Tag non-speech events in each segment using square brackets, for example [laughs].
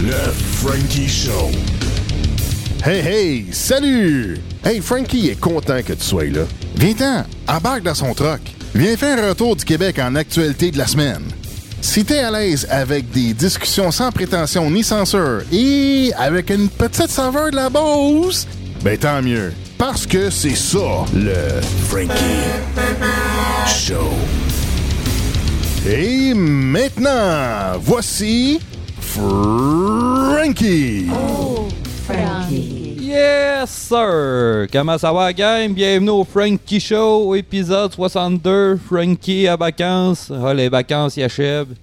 Le Frankie Show. Hey, hey, salut! Hey, Frankie est content que tu sois là. Viens-t'en, embarque dans son troc. Viens faire un tour du Québec en actualité de la semaine. Si t'es à l'aise avec des discussions sans prétention ni censure et avec une petite saveur de la Beauce, ben tant mieux. Parce que c'est ça, le Frankie Show. Et maintenant, voici Frankie. Yes, sir! Comment ça va, gang? Bienvenue au Frankie Show, épisode 62. Frankie à vacances. Ah, les vacances, y achèvent.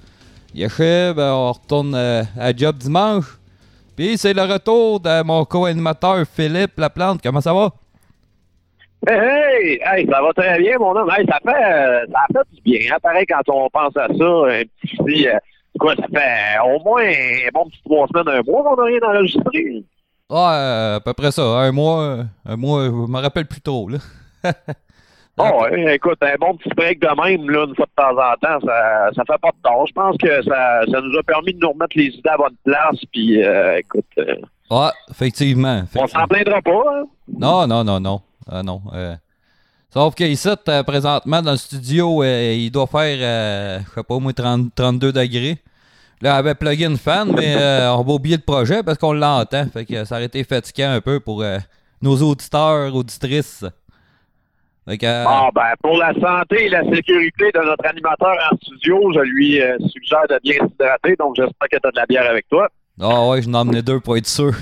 Y achèvent. On retourne euh, à job dimanche. Puis c'est le retour de mon co-animateur Philippe Laplante. Comment ça va? Hey, hey, hey, ça va très bien, mon homme. Hey, ça fait, euh, ça fait du bien. Hein, pareil, quand on pense à ça, un petit, euh, quoi, ça fait au moins un bon petit trois semaines, un mois qu'on n'a rien enregistré. Ah, euh, à peu près ça. Un mois, un mois, je me rappelle plus trop, là. Oh, [laughs] ouais, écoute, un bon petit break de même, là, une fois de temps en temps, ça, ça fait pas de tort. Je pense que ça, ça nous a permis de nous remettre les idées à bonne place, puis, euh, écoute, euh, Ouais, effectivement. on s'en plaindra pas, hein? Non, non, non, non. Ah non. euh. Sauf qu'ici, euh, présentement, dans le studio, euh, il doit faire, je sais pas, au moins 30 32 degrés. Là, on avait plugué une fan, mais euh, on va oublier le projet parce qu'on l'entend. Fait que ça aurait été fatigant un peu pour euh, nos auditeurs, auditrices. Fait que, euh, Bon, ben, pour la santé et la sécurité de notre animateur en studio, je lui suggère de bien s'hydrater, donc j'espère que tu as de la bière avec toi. Ah ouais, je n'en emmené deux pour être sûr.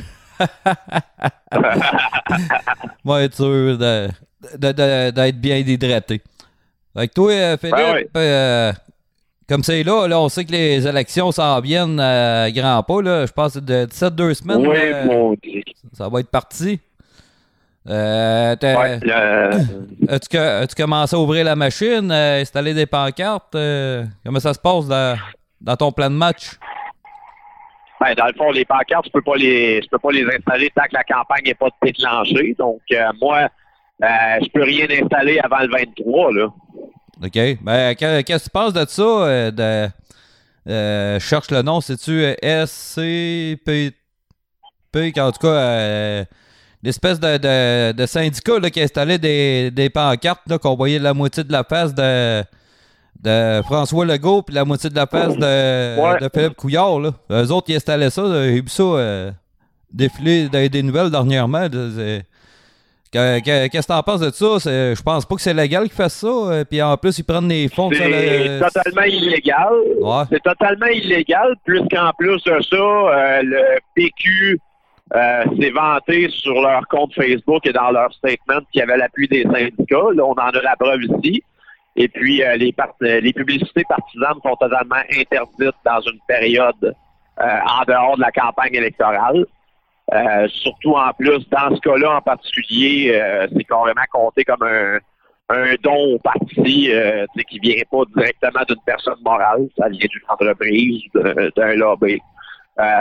[laughs] Moi, être sûr de- de- de- d'être bien hydraté. Fait que toi, euh, Philippe, Ben oui. euh, comme c'est là, là, on sait que les élections s'en viennent à grands pas. Là. Je pense que de 17-2 semaines, oui, euh, mon Dieu. ça va être parti. Euh, Ouais, le- [coughs] As-tu que- as-tu commencé à ouvrir la machine, euh, installer des pancartes? euh, comment ça se passe dans, dans ton plan de match? Ben, dans le fond, les pancartes, je peux je peux pas les installer tant que la campagne n'est pas déclenchée. Donc, euh, moi, euh, je peux rien installer avant le 23, là. OK. Ben, que- qu'est-ce que tu penses de ça? euh, de, euh, je cherche le nom, c'est-tu SCP? En tout cas, euh, l'espèce de, de, syndicat là, qui installait des, des pancartes, qu'on voyait la moitié de la face de, de François Legault puis la moitié de la face de, Ouais. de Philippe Couillard. Là. Eux autres, ils installaient ça. J'ai vu ça euh, défiler dans des nouvelles dernièrement. Qu'est-ce que t'en penses de ça? Je pense pas que c'est légal qu'ils fassent ça. euh, Puis en plus, ils prennent des fonds. C'est le- totalement illégal. Ouais. C'est totalement illégal, puisqu'en plus de ça, euh, le PQ euh, s'est vanté sur leur compte Facebook et dans leur statement qu'il y avait l'appui des syndicats. Là, on en a la preuve ici. Et puis, euh, les, euh, les publicités partisanes sont totalement interdites dans une période euh, en dehors de la campagne électorale. Euh, surtout en plus, dans ce cas-là en particulier, euh, c'est carrément compté comme un, un don au parti euh, qui vient pas directement d'une personne morale, ça vient d'une entreprise, d'un lobby.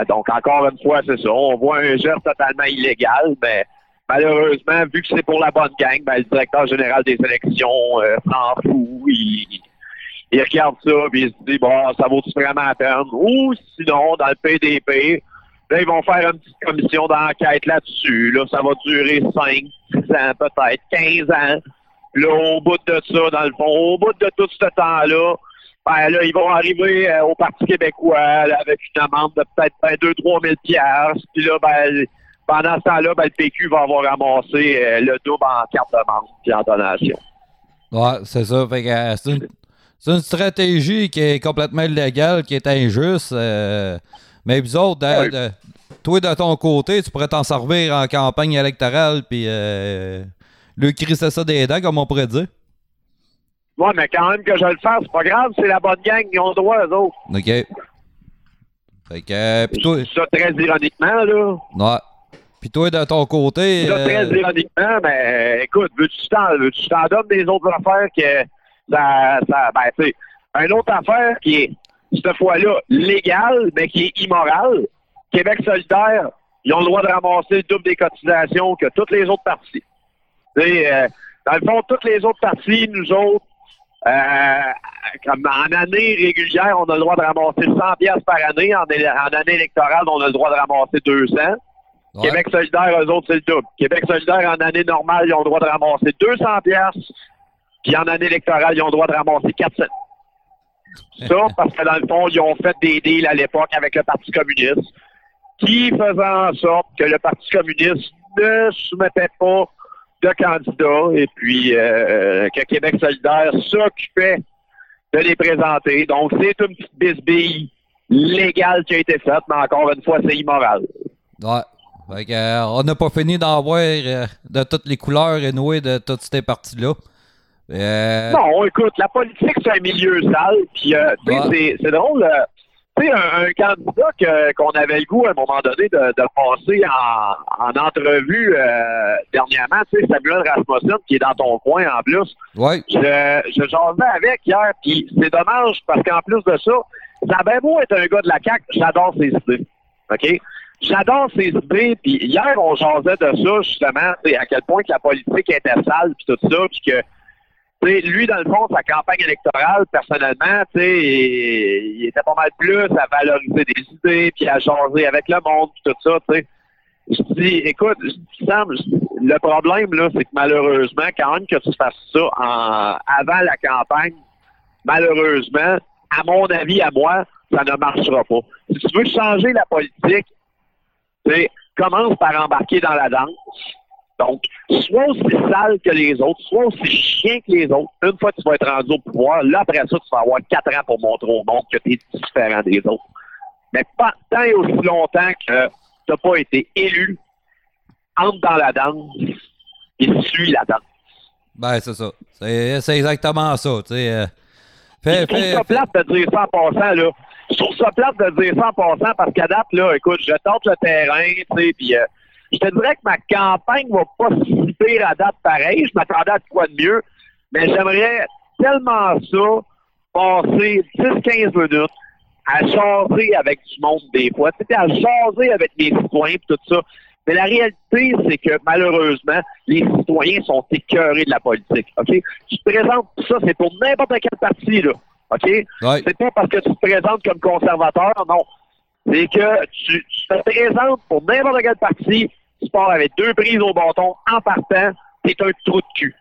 Donc, encore une fois, c'est ça. On voit un geste totalement illégal, mais malheureusement, vu que c'est pour la bonne gang, ben, le directeur général des élections euh, s'en fout. Il, regarde ça et il se dit, bon, ça vaut-tu vraiment la peine? Ou sinon, dans le PDP, là, ils vont faire une petite commission d'enquête là-dessus. Là, ça va durer 5, 6 ans, peut-être 15 ans. Là, au bout de ça, dans le fond, au bout de tout ce temps-là, ben là, ils vont arriver euh, au Parti québécois avec une amende de peut-être ben, 2-3 000 piastres. Puis là, ben, pendant ce temps-là, ben, le PQ va avoir ramassé euh, le double en carte de membre puis en donation. Ouais, c'est ça. Euh, c'est une, stratégie qui est complètement illégale, qui est injuste. euh, mais vous autres, de- toi, de ton côté, tu pourrais t'en servir en campagne électorale, puis lui crisser ça des dents, comme on pourrait dire. Ouais, mais quand même que je le fasse, c'est pas grave, c'est la bonne gang, ils ont le droit, eux autres. OK. Fait que, euh, toi, ça très ironiquement, là. ouais. Puis toi, de ton côté, Ça, euh, très ironiquement, mais écoute, veux-tu que je t'en, veux-tu t'en donne des autres affaires que ça, ça ben, tu sais, une autre affaire qui est, cette fois-là, légale, mais qui est immorale. Québec solidaire, ils ont le droit de ramasser le double des cotisations que toutes les autres parties. Euh, dans le fond, toutes les autres parties, nous autres, comme en année régulière, on a le droit de ramasser 100 pièces par année. En, en année électorale, on a le droit de ramasser 200. Ouais. Québec solidaire, eux autres, c'est le double. Québec solidaire, en année normale, ils ont le droit de ramasser 200 pièces. Puis en année électorale, ils ont le droit de ramasser 400. Ça, [laughs] parce que dans le fond, ils ont fait des deals à l'époque avec le Parti communiste qui faisaient en sorte que le Parti communiste ne soumettait pas de candidats et puis euh, que Québec solidaire s'occupait de les présenter. Donc, c'est une petite bisbille légale qui a été faite, mais encore une fois, c'est immoral. Ouais. Fait que, euh, on n'a pas fini d'en voir euh, de toutes les couleurs et nouées de toutes ces parties-là. Euh, Non, écoute, la politique, c'est un milieu sale. Puis, c'est- drôle. tu sais, un, un candidat qu'on avait le goût à un moment donné de, de passer en, en entrevue dernièrement, tu sais, Samuel Rasmussen, qui est dans ton coin en plus. ouais. Je, je jasais avec hier, puis c'est dommage parce qu'en plus de ça, ça a bien beau être un gars de la CAQ, j'adore ses idées. OK? J'adore ses idées, puis hier, on jasait de ça, justement, à quel point que la politique était sale, puis tout ça, puis que, tu lui, dans le fond, sa campagne électorale, personnellement, il, il était pas mal plus à valoriser des idées, puis à jaser avec le monde, puis tout ça, tu sais. Je dis, écoute, Sam, le problème, là, c'est que malheureusement, quand même que tu fasses ça en, avant la campagne, malheureusement, à mon avis, à moi, ça ne marchera pas. Si tu veux changer la politique, commence par embarquer dans la danse. Donc, soit aussi sale que les autres, soit aussi chien que les autres. Une fois que tu vas être rendu au pouvoir, là, après ça, tu vas avoir quatre ans pour montrer au monde que tu es différent des autres. Mais pas tant et aussi longtemps que tu n'as pas été élu, entre dans la danse et suis la danse. Ben, c'est ça. C'est exactement ça. Tu sais. euh, fais- fais- ça plate de dire ça en passant, là. Je trouve ça plate de dire ça en passant parce qu'à date, là, écoute, je tente le terrain, tu sais, puis euh, je te dirais que ma campagne va pas si à date pareil. Je m'attendais à quoi de mieux, mais j'aimerais tellement ça, passer 10-15 minutes à jaser avec du monde des fois, sais, à jaser avec mes citoyens pis tout ça. Mais la réalité, c'est que malheureusement, les citoyens sont écœurés de la politique. Tu te présentes, ça, c'est pour n'importe quel parti, là. OK? Ouais. C'est pas parce que tu te présentes comme conservateur, non. C'est que tu, tu te présentes pour n'importe quel parti, tu pars avec deux prises au bâton en partant, t'es un trou de cul.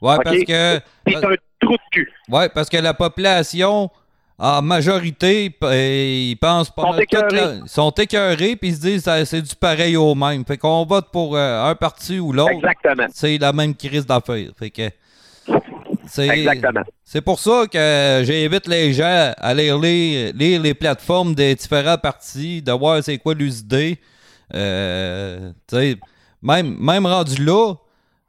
Ouais, parce que. T'es un trou de cul. Ouais, parce que la population, en majorité, euh, ils pensent pas Sont mal toute écœurés. la- Ils sont écœurés, puis ils se disent que c'est du pareil au même. Fait qu'on vote pour euh, un parti ou l'autre. Exactement. C'est la même crise d'affaires. Fait que. C'est, Exactement. c'est pour ça que j'invite les gens à lire les, lire les plateformes des différents partis, de voir c'est quoi leurs idées. Euh, tu sais, même, même rendu là,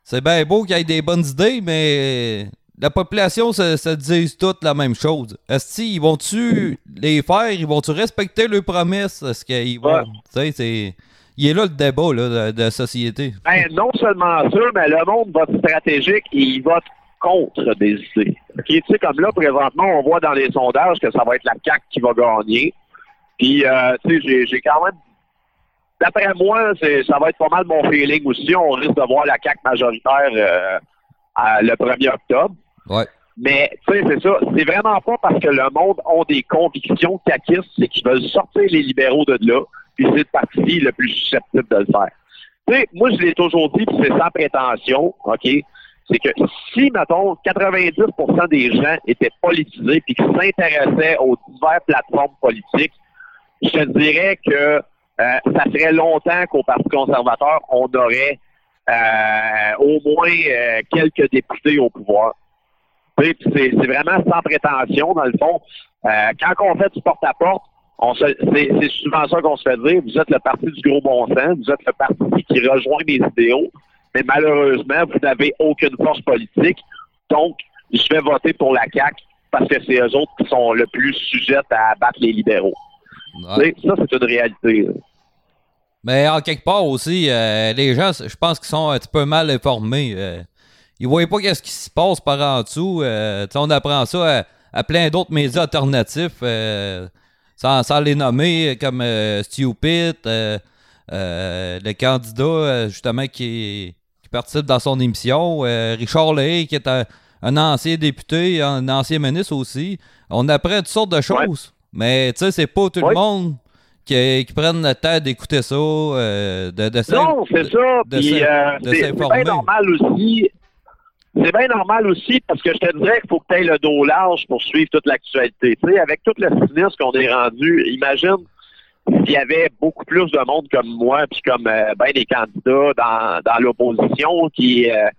c'est bien beau qu'il y ait des bonnes idées, mais la population se, se dise toutes la même chose. Est-ce qu'ils vont-tu les faire? Ils vont-tu respecter leurs promesses? Est-ce qu'ils vont. Ouais. Tu sais, c'est. Il est là le débat là, de, de société. Ben, non seulement ça, mais le monde vote stratégique et il vote contre des idées. OK? Tu sais, comme là, présentement, on voit dans les sondages que ça va être la CAQ qui va gagner. Puis, euh, tu sais, j'ai- quand même... D'après moi, ça va être pas mal mon feeling aussi. On risque de voir la CAQ majoritaire euh, à- le 1er octobre. Ouais. Mais, tu sais, c'est ça. C'est vraiment pas parce que le monde a des convictions caquistes, c'est qu'ils veulent sortir les libéraux de là, puis c'est le parti le plus susceptible de le faire. Tu sais, moi, je l'ai toujours dit, puis c'est sans prétention, OK? C'est que si, mettons, 90% des gens étaient politisés puis qui s'intéressaient aux diverses plateformes politiques, je te dirais que euh, ça ferait longtemps qu'au Parti conservateur, on aurait euh, au moins euh, quelques députés au pouvoir. C'est vraiment sans prétention, dans le fond. Quand on fait du porte-à-porte, c'est souvent ça qu'on se fait dire. Vous êtes le parti du gros bon sens, vous êtes le parti qui rejoint mes idéaux, mais malheureusement, vous n'avez aucune force politique. Donc, je vais voter pour la CAQ parce que c'est eux autres qui sont le plus sujettes à abattre les libéraux. Ouais. Ça, c'est une réalité. Mais en quelque part aussi, euh, les gens, je pense qu'ils sont un petit peu mal informés. euh. ils voient pas qu'est-ce qui se passe par en dessous. euh, on apprend ça à, à plein d'autres médias alternatifs, sans, sans les nommer, comme Stupid, le candidat justement qui, qui participe dans son émission, euh, Richard Lehey, qui est un, un ancien député, un ancien ministre aussi. On apprend toutes sortes de choses. Mais tu sais, c'est pas tout Ouais. le monde qui, qui prenne le temps d'écouter ça, euh, de, de Non, c'est ça. de Puis euh, c'est bien normal aussi. C'est bien normal aussi parce que je te dirais qu'il faut que tu aies le dos large pour suivre toute l'actualité. Tu sais, avec tout le cynisme qu'on est rendu, imagine s'il y avait beaucoup plus de monde comme moi puis comme euh, ben des candidats dans, dans l'opposition qui, euh,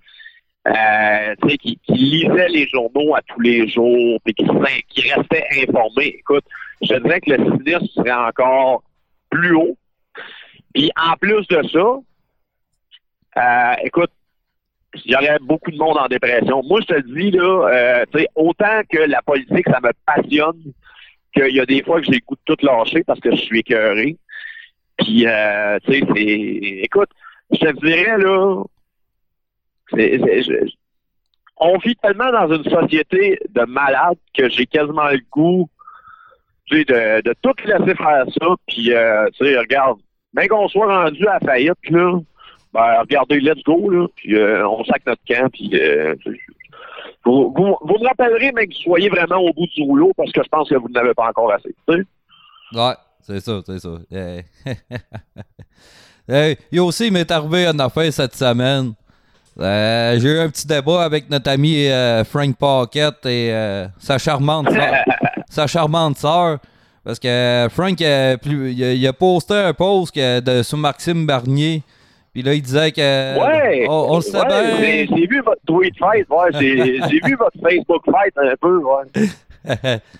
euh, qui, lisaient les journaux à tous les jours puis qui, restaient informés. Écoute, je dirais que le cynisme serait encore plus haut. Puis en plus de ça, euh, écoute, il y aurait beaucoup de monde en dépression. Moi, je te dis, là, autant que la politique, ça me passionne, qu'il y a des fois que j'ai le goût de tout lâcher parce que je suis écœuré. Puis, euh, tu sais, c'est... Écoute, je te dirais, là, on vit tellement dans une société de malades que j'ai quasiment le goût de, de tout laisser faire ça. Puis, euh, tu sais, regarde, même qu'on soit rendu à faillite, là, ben, regardez, let's go, là, puis euh, on sac notre camp, puis euh, vous, vous, vous me rappellerez, mais que vous soyez vraiment au bout du rouleau, parce que je pense que vous n'avez pas encore assez. tu sais. Ouais, c'est ça, c'est ça. [laughs] Hey, il y a aussi, il m'est arrivé une affaire cette semaine. Euh, J'ai eu un petit débat avec notre ami euh, Frank Pocket et euh, sa charmante sœur. [laughs] sa charmante sœur. Parce que Frank, euh, plus, il, a, il a posté un post de, sur Maxime Barnier. Puis là, il disait que. Ouais! On, on le sait ouais, bien. j'ai- vu votre tweet fight, ouais, [laughs] j'ai vu votre Facebook fight un peu, ouais. [laughs]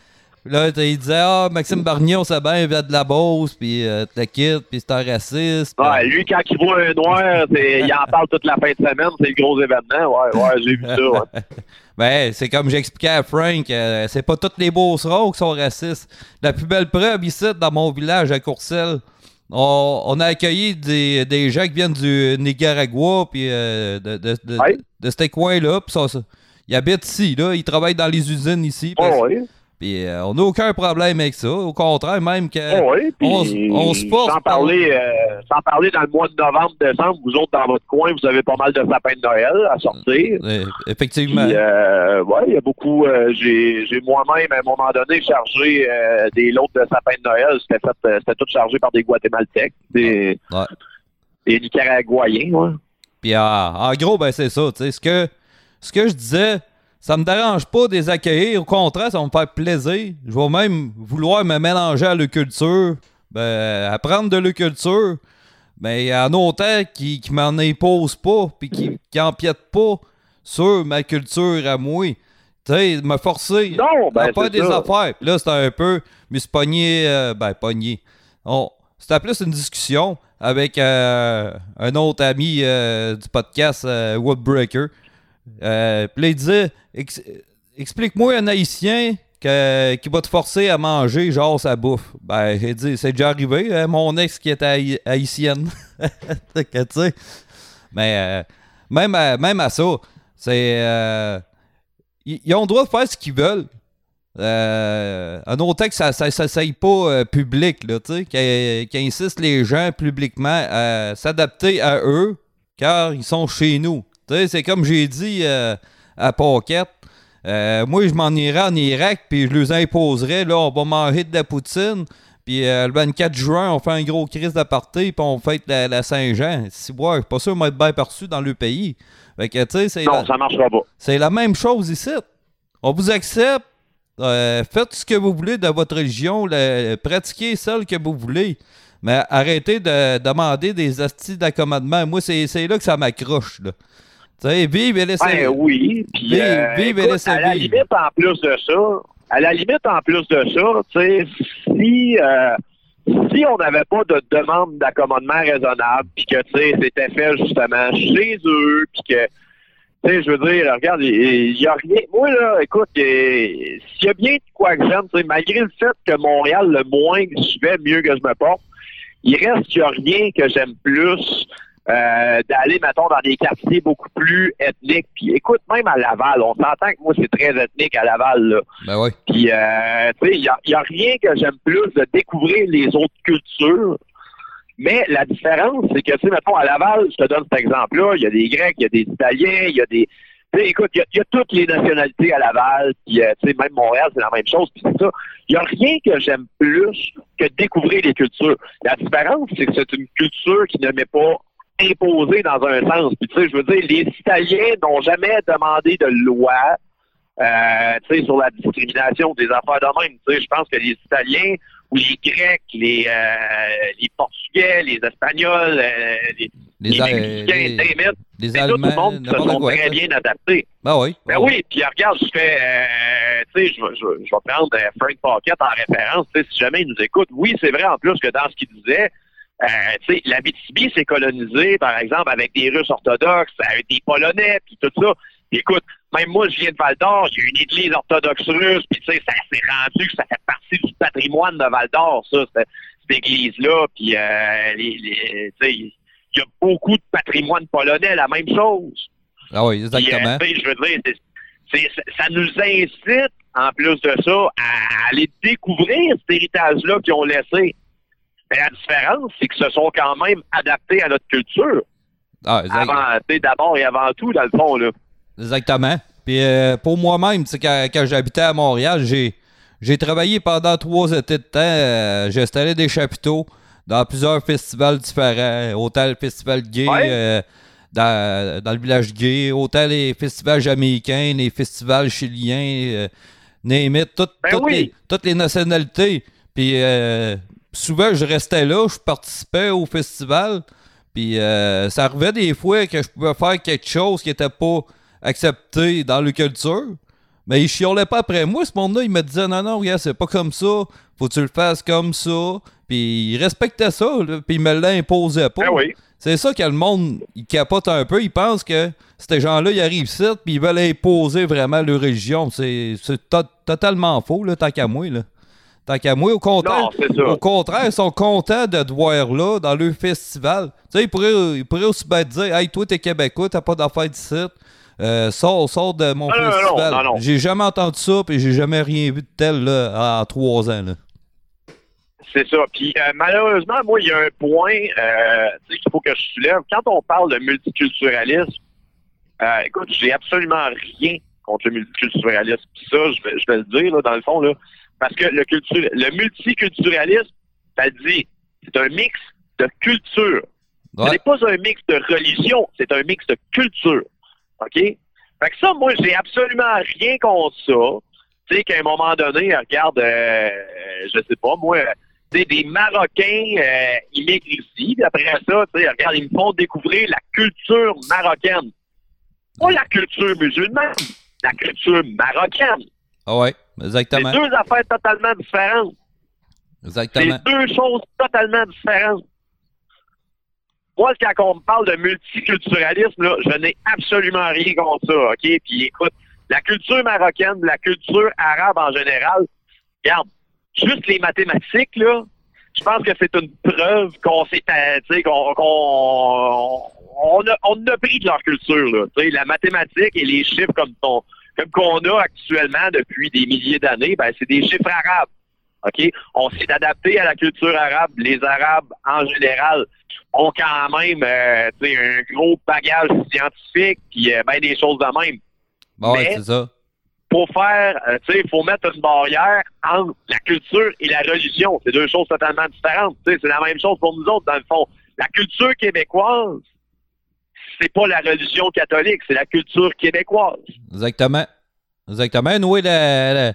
Là, il disait, ah, Maxime Barnier, on sait bien, il vient de la Beauce, puis euh, te quitte, puis c'est un raciste. Ouais, lui, quand il voit un noir, il en parle toute la fin de semaine, c'est le gros événement, ouais, ouais, j'ai vu ça, ouais. [laughs] Ben, c'est comme j'expliquais à Frank, euh, c'est pas tous les Beaucerons qui sont racistes. La plus belle preuve ici, dans mon village à Courcelles, on, on a accueilli des, des gens qui viennent du Nicaragua, puis euh, de, de, de, Ouais. de ce coin-là, puis ça, ça- ils habitent ici, là, ils travaillent dans les usines ici, Ouais, ouais. Puis, euh, on n'a aucun problème avec ça. Au contraire, même que... On on se force sans par- parler, euh, sans parler dans le mois de novembre, décembre, vous autres dans votre coin, vous avez pas mal de sapins de Noël à sortir. Euh, effectivement. Ouais, il y a beaucoup. j'ai, moi-même, à un moment donné, chargé des lots de sapins de Noël. C'était tout chargé par des Guatémaltèques, des, Ouais. des Nicaraguayens, ouais. Puis en, en gros, ben c'est ça. Ce que, ce que je disais, ça me dérange pas de les accueillir. Au contraire, ça va me faire plaisir. Je vais même vouloir me mélanger à leur culture, ben, apprendre de leur culture. Mais en autant qui ne m'en impose pas, puis qui n'empiète pas sur ma culture à moi. Tu sais, me forcer Non, ben, à c'est des ça. affaires. Là, c'était un peu, me suis pogné, euh, ben, pogné. On- C'était plus une discussion avec euh, un autre ami euh, du podcast euh, Woodbreaker. Euh, Puis là, il disait Ex- Explique-moi un haïtien qui va te forcer à manger, genre, sa bouffe. Ben, j'ai dit C'est déjà arrivé, hein, mon ex qui était haï- haïtienne. [laughs] Mais euh, même, à, même à ça, c'est. euh, ils ont le droit de faire ce qu'ils veulent. Euh, en autant que ça s'essaye pas public, là, tu sais, qu'ils insistent les gens publiquement à s'adapter à eux, car ils sont chez nous. Tu sais, c'est comme j'ai dit euh, à Pocket. euh, moi, je m'en irais en Irak, puis je leur imposerais, là, on va manger de la poutine, puis euh, le 24 juin, on fait un gros crise d'aparté, puis on fête la, la Saint-Jean. Si, ouais, je suis pas sûr de m'être bien perçu dans le pays. Fait que, tu sais, c'est Non, la- ça marchera pas. c'est la même chose ici. On vous accepte. Euh, faites ce que vous voulez de votre religion. le- pratiquez celle que vous voulez. Mais arrêtez de demander des astis d'accommodement. Moi, c'est c'est là que ça m'accroche. là. Tu sais, vive et laissez Ben oui. Puis, Vive- euh, vive et laissez à la vivre. limite, en plus de ça, à la limite, en plus de ça, tu sais, si, euh, si on n'avait pas de demande d'accommodement raisonnable, puis que, tu sais, c'était fait justement chez eux, puis que, tu sais, je veux dire, regarde, il n'y a rien. Moi, là, écoute, il- s'il y a bien de quoi que j'aime, malgré le fait que Montréal, le moins que je vais, mieux que je me porte, il reste qu'il n'y a rien que j'aime plus euh, d'aller, mettons, dans des quartiers beaucoup plus ethniques. Puis écoute, même à Laval, on s'entend que moi, c'est très ethnique à Laval, là. Ben oui. Puis, euh, tu sais, il n'y a, y a rien que j'aime plus de découvrir les autres cultures. Mais la différence, c'est que, tu sais, mettons, à Laval, je te donne cet exemple-là, il y a des Grecs, il y a des Italiens, il y a des... Tu sais, écoute, il y, a- il y a toutes les nationalités à Laval, puis euh, tu sais, même Montréal, c'est la même chose, puis c'est ça. Il n'y a rien que j'aime plus que découvrir les cultures. La différence, c'est que c'est une culture qui ne m'est pas imposée dans un sens. Puis tu sais, je veux dire, les Italiens n'ont jamais demandé de loi euh, tu sais, sur la discrimination des affaires de même. Tu sais, je pense que les Italiens ou les Grecs, les, euh, les Portugais, les Espagnols, euh, les, Les, les Mexicains, les- les c'est tout le monde se sont quoi. très ça. bien adaptés. Ben oui. Ben oui, puis regarde, je fais, euh, tu sais, je, vais- je, vais- je vais prendre Frank Pocket en référence, tu sais, si jamais il nous écoute. Oui, c'est vrai en plus que dans ce qu'il disait, euh, la BTB s'est colonisée, par exemple, avec des Russes orthodoxes, avec des Polonais, puis tout ça. Puis écoute, même moi, je viens de Val d'Or, il y a une église orthodoxe russe, puis tu sais, ça s'est rendu que ça fait partie du patrimoine de Val d'Or, ça, cette, cette église-là, puis euh, les, les- il y a beaucoup de patrimoine polonais, la même chose. Ah oui, Puis, exactement. euh, tu sais, je veux dire, ça nous incite, en plus de ça, à aller découvrir cet héritage-là qu'ils ont laissé. Mais la différence, c'est qu'ils se sont quand même adaptés à notre culture. Ah, d'abord et avant tout, dans le fond, là. Exactement. Puis euh, pour moi-même, quand, quand j'habitais à Montréal, j'ai j'ai travaillé pendant trois étés de temps. euh, j'ai installé des chapiteaux dans plusieurs festivals différents. Autant le festival gay Ouais. euh, dans, dans le village gay, autant les festivals jamaïcains, les festivals chiliens, name it, tout- Ben toutes, oui. les, toutes les nationalités. Puis euh, souvent, je restais là, je participais au festival. Puis euh, ça arrivait des fois que je pouvais faire quelque chose qui était pas accepté dans le culture. Mais ils chiolaient pas après moi, ce monde-là. Ils me disaient non, non, regarde, c'est pas comme ça. Faut que tu le fasses comme ça. Puis ils respectaient ça, là, puis ils me l'imposaient pas. Ben oui. C'est ça que le monde, il capote un peu. Ils pensent que ces gens-là, ils arrivent ici, puis ils veulent imposer vraiment leur religion. C'est c'est to- totalement faux, là, tant qu'à moi. Là. Tant qu'à moi, au contraire, Non, au contraire, ils sont contents de te voir là, dans leur festival. Tu sais, ils pourraient, ils pourraient aussi bien te dire Hey, toi, t'es Québécois, t'as pas d'affaires d'ici. Euh, sors, sors de mon Non, non, non, festival. non, non. J'ai jamais entendu ça, puis j'ai jamais rien vu de tel là, en trois ans. Là. C'est ça. Puis euh, malheureusement, moi, il y a un point euh, qu'il faut que je soulève. Quand on parle de multiculturalisme, euh, écoute, j'ai absolument rien contre le multiculturalisme. Puis ça, je vais, je vais le dire, là, dans le fond, là, parce que le, culture, le multiculturalisme, ça le dit, c'est un mix de culture. Ce Ouais. n'est pas un mix de religion, c'est un mix de culture. OK? Fait que ça, moi, j'ai absolument rien contre ça. Tu sais, qu'à un moment donné, regarde, euh, je sais pas, moi, des Marocains euh, immigrent ici, puis après ça, tu sais, regarde, ils me font découvrir la culture marocaine. Pas la culture musulmane, la culture marocaine. Ah ouais, C'est exactement. deux affaires totalement différentes. C'est Exactement. deux choses totalement différentes. Moi, quand on me parle de multiculturalisme, là, je n'ai absolument rien contre ça, OK? Puis écoute, la culture marocaine, la culture arabe en général, regarde, juste les mathématiques, là, je pense que c'est une preuve qu'on s'est, euh, tu sais, qu'on, qu'on- on, a, on a pris de leur culture, là. Tu sais, la mathématique et les chiffres comme ton, comme qu'on a actuellement depuis des milliers d'années, ben, c'est des chiffres arabes. OK? On s'est adapté à la culture arabe. Les Arabes, en général, ont quand même euh, un gros bagage scientifique puis euh, ben des choses de même. Bon, mais- c'est ça. Pour faire, euh, tu sais, il faut mettre une barrière entre la culture et la religion. C'est deux choses totalement différentes. C'est la même chose pour nous autres, dans le fond. La culture québécoise, c'est pas la religion catholique, c'est la culture québécoise. Exactement. Exactement. Oui, la, la,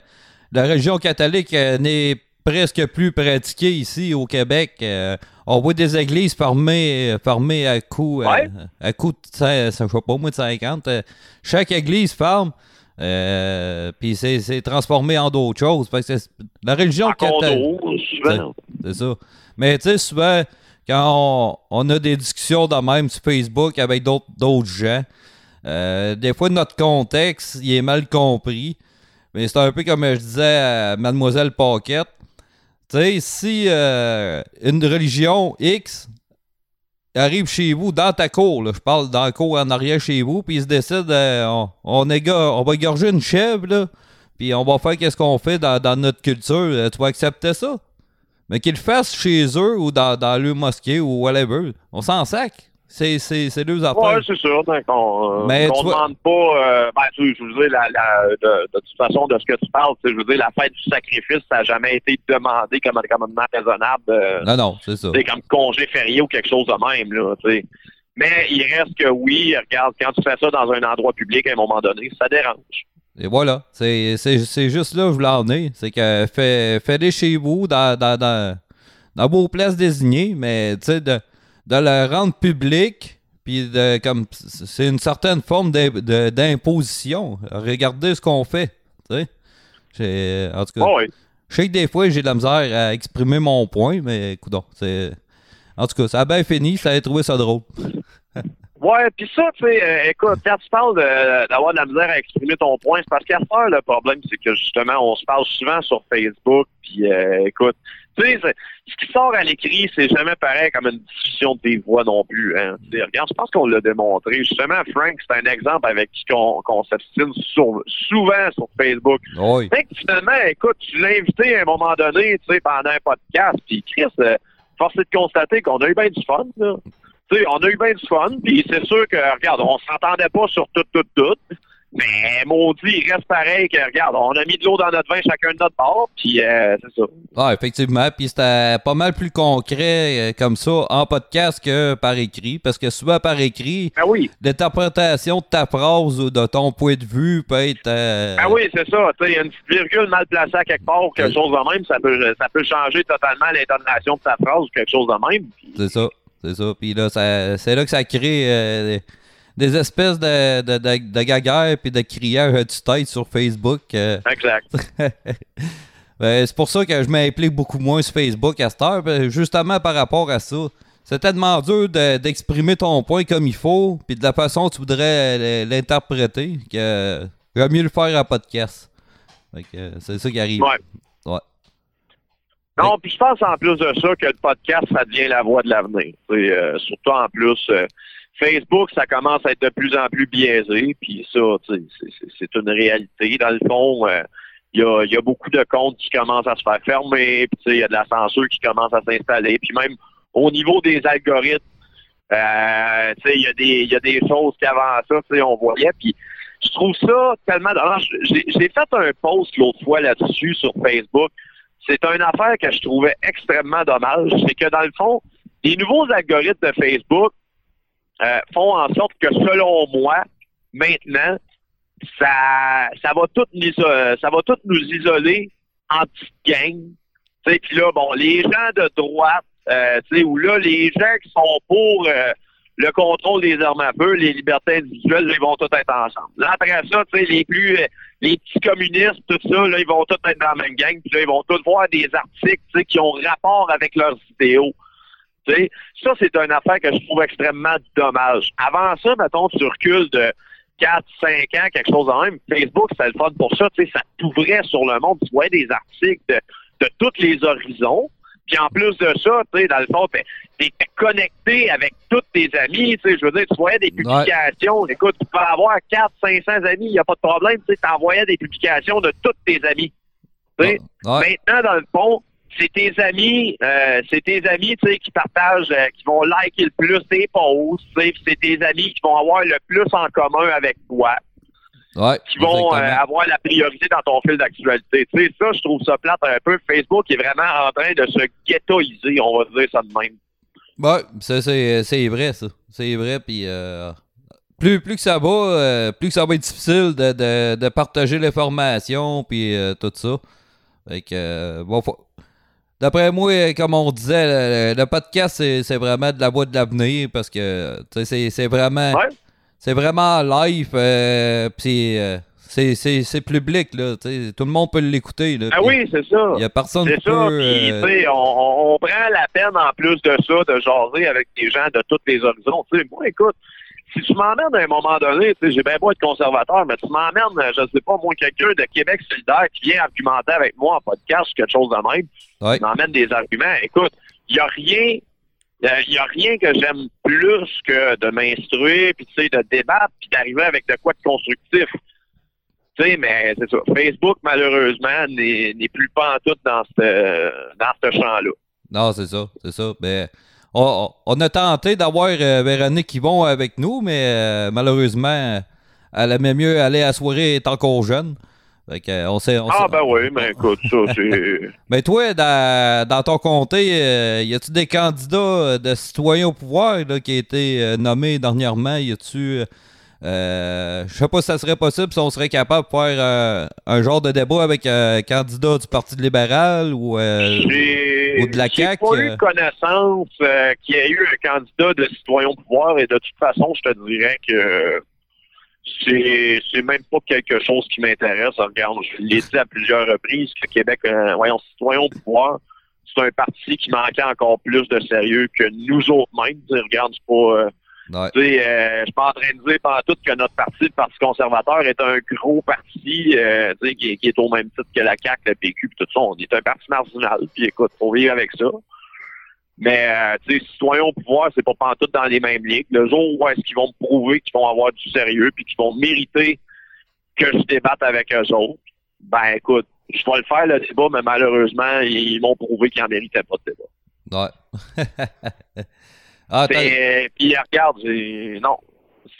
la religion catholique euh, n'est presque plus pratiquée ici au Québec. Euh, on voit des églises fermées, euh, fermées à Ouais. à coup de, je sais pas, moi, de 50. Euh, chaque église ferme. Euh, puis c'est transformé en d'autres choses. Fait que la religion catholique. C'est ça. Mais tu sais, souvent, quand on, a des discussions de même sur Facebook avec d'autres gens, euh, des fois, notre contexte, il est mal compris. Mais c'est un peu comme je disais à Mademoiselle Paquette. Tu sais, si euh, une religion X arrive chez vous, dans ta cour, je parle dans la cour en arrière chez vous, puis ils se décident, euh, on, va égorger une chèvre, là, puis on va faire qu'est-ce qu'on fait dans, dans notre culture, tu vas accepter ça? Mais qu'ils le fassent chez eux ou dans, dans leur mosquée ou whatever, on s'en sac. C'est, c'est, c'est deux affaires. c'est sûr. Donc, on ne demande pas. euh, ben, tu je veux dire, la, la- de, de toute façon, de ce que tu parles, je veux dire, la fête du sacrifice, ça n'a jamais été demandé comme un commandement raisonnable. euh, Non, non, c'est ça. c'est comme congé férié ou quelque chose de même, là. Mais il reste que oui, regarde, quand tu fais ça dans un endroit public, à un moment donné, ça dérange. Et voilà. C'est, juste là que je voulais en venir. C'est que fait, faites-les chez vous, dans, dans, dans, dans vos places désignées, mais tu sais, de, de le rendre public, puis de, comme, c'est une certaine forme d'imposition. Regardez ce qu'on fait, tu sais. J'ai- En tout cas, Ah oui. je sais que des fois, j'ai de la misère à exprimer mon point, mais écoute, c'est... En tout cas, ça a bien fini, ça a trouvé ça drôle. Ouais, puis ça, tu sais, euh, écoute, quand tu parles d'avoir de la misère à exprimer ton point, c'est parce qu'à heure, le problème, c'est que justement, on se parle souvent sur Facebook, puis euh, écoute, tu sais, ce qui sort à l'écrit, c'est jamais pareil comme une discussion de tes voix non plus. Hein. Regarde, je pense qu'on l'a démontré. Justement, Frank, c'est un exemple avec qui qu'on qu'on s'obstine souvent sur Facebook. Oui. Fait que finalement, écoute, tu l'as invité à un moment donné, tu sais, pendant un podcast, puis Chris, euh, force est de constater qu'on a eu bien du fun, là. Tu sais, on a eu bien du fun, puis c'est sûr que, regarde, on s'entendait pas sur tout, tout, tout, mais maudit, il reste pareil que, regarde, on a mis de l'eau dans notre vin chacun de notre bord, puis euh, c'est ça. Ah, effectivement. Puis c'était pas mal plus concret euh, comme ça en podcast que par écrit. Parce que souvent par écrit, Ben oui, l'interprétation de ta phrase ou de ton point de vue peut être. euh, ben oui, c'est ça, tu sais, une petite virgule mal placée à quelque part ou quelque chose de même, ça peut, ça peut changer totalement l'intonation de ta phrase ou quelque chose de même, C'est ça. C'est ça. Puis là, c'est là que ça crée euh, des espèces de, de, de, de puis de crières à tête sur Facebook. euh. exact. [laughs] Ben, c'est pour ça que je m'implique beaucoup moins sur Facebook à cette heure, ben, justement par rapport à ça. C'est tellement dur de- d'exprimer ton point comme il faut, puis de la façon dont tu voudrais euh, l'interpréter, que j'aime mieux le faire en podcast. Que, euh, c'est ça qui arrive. Ouais. Non, puis je pense en plus de ça que le podcast, ça devient la voie de l'avenir. Euh, surtout en plus, euh, Facebook, ça commence à être de plus en plus biaisé, puis ça, tu sais, c'est- une réalité. Dans le fond, euh, il y, a, il y a beaucoup de comptes qui commencent à se faire fermer, puis tu sais, il y a de la censure qui commence à s'installer, puis même au niveau des algorithmes, tu sais, il y, a des- y a des choses qu'avant ça, on voyait, puis je trouve ça tellement... J'ai fait un post l'autre fois là-dessus sur Facebook, c'est une affaire que je trouvais extrêmement dommage. C'est que dans le fond, les nouveaux algorithmes de Facebook euh, font en sorte que, selon moi, maintenant, ça, ça va tout nous, iso- ça va tout nous isoler en petites gangs. Puis là, bon, les gens de droite, euh, ou là, les gens qui sont pour euh, le contrôle des armes à feu, les libertés individuelles, là, ils vont tous être ensemble. Là, après ça, tu sais, les plus, euh, les petits communistes, tout ça, là, ils vont tous être dans la même gang, puis là, ils vont tous voir des articles, tu sais, qui ont rapport avec leurs idéaux. Tu sais, ça, c'est une affaire que je trouve extrêmement dommage. Avant ça, mettons, tu recules de 4, 5 ans, quelque chose de même. Facebook, c'est le fun pour ça. Tu sais, ça t'ouvrait sur le monde. Tu voyais des articles de, de tous les horizons. Puis en plus de ça, tu sais, dans le fond, t'es t'es connecté avec tous tes amis. Tu sais, je veux dire, tu voyais des publications. Écoute, tu peux avoir 4, 500 amis, il n'y a pas de problème. Tu sais, t'envoyais des publications de tous tes amis. Tu sais, Ouais. Maintenant, dans le fond, c'est tes amis, euh, c'est tes amis, tu sais, qui partagent, euh, qui vont liker le plus tes posts, c'est tes amis qui vont avoir le plus en commun avec toi, Ouais, qui vont euh, avoir la priorité dans ton fil d'actualité. Tu sais, ça, je trouve ça plate un peu. Facebook est vraiment en train de se ghettoiser, on va dire ça de même. Ouais, ça, c'est, c'est vrai, ça. C'est vrai, puis euh, plus, plus que ça va, euh, plus que ça va être difficile de, de, de partager l'information, puis tout ça. Fait que, bon, faut- D'après moi, comme on disait, le, le podcast, c'est, c'est vraiment de la voie de l'avenir, parce que, tu sais, c'est, c'est vraiment... Ouais. C'est vraiment live, euh, euh, c'est, c'est, c'est public, là, tout le monde peut l'écouter. Ah oui, c'est ça. Il y a personne C'est qui ça, peut... euh, on, prend la peine en plus de ça de jaser avec des gens de tous les horizons. Moi, écoute, si tu m'emmènes à un moment donné, j'ai bien beau être conservateur, mais tu m'emmènes, je sais pas, moi, quelqu'un de Québec solidaire qui vient argumenter avec moi en podcast, quelque chose de même, Ouais. m'emmène des arguments. Écoute, il n'y a rien. Il n'y a rien que j'aime plus que de m'instruire, puis de débattre, puis d'arriver avec de quoi de constructif. Tu sais, mais c'est ça. Facebook, malheureusement, n'est plus pas en tout dans ce dans ce champ-là. Non, c'est ça, c'est ça. Ben, on, on a tenté d'avoir euh, Véronique Yvon avec nous, mais euh, malheureusement, elle aimait mieux aller à la soirée étant encore jeune. Que, euh, on sait, on Ah, sait- ben oui, mais écoute, ça, [laughs] c'est. Mais toi, dans, dans ton comté, euh, y a-tu des candidats euh, de citoyens au pouvoir là, qui ont été euh, nommés dernièrement? Y a-tu. Euh, je sais pas si ça serait possible si on serait capable de faire un genre de débat avec un candidat du Parti libéral ou. J'ai ou de la j'ai CAQ, pas eu connaissance qu'il y ait eu un candidat de citoyen au pouvoir et de toute façon, je te dirais que c'est c'est même pas quelque chose qui m'intéresse. Regarde, je l'ai dit à plusieurs reprises que Québec, euh, voyons, citoyen au pouvoir, c'est un parti qui manquait encore plus de sérieux que nous autres mêmes. Regarde, c'est pas. euh, ouais. tu sais, euh, je suis pas en train de dire pendant tout que notre parti, le Parti conservateur, est un gros parti qui est au même titre que la CAQ, le PQ, puis tout ça. On est un parti marginal, puis écoute, faut vivre avec ça. Mais, euh, tu sais, citoyens au pouvoir, c'est pas pantoute dans les mêmes ligues. Le jour où est-ce qu'ils vont me prouver qu'ils vont avoir du sérieux, puis qu'ils vont mériter que je débatte avec eux autres, ben écoute, je vais le faire le débat, mais malheureusement, ils m'ont prouvé qu'ils en méritaient pas de débat. Ouais. [laughs] ah, Puis regarde, non.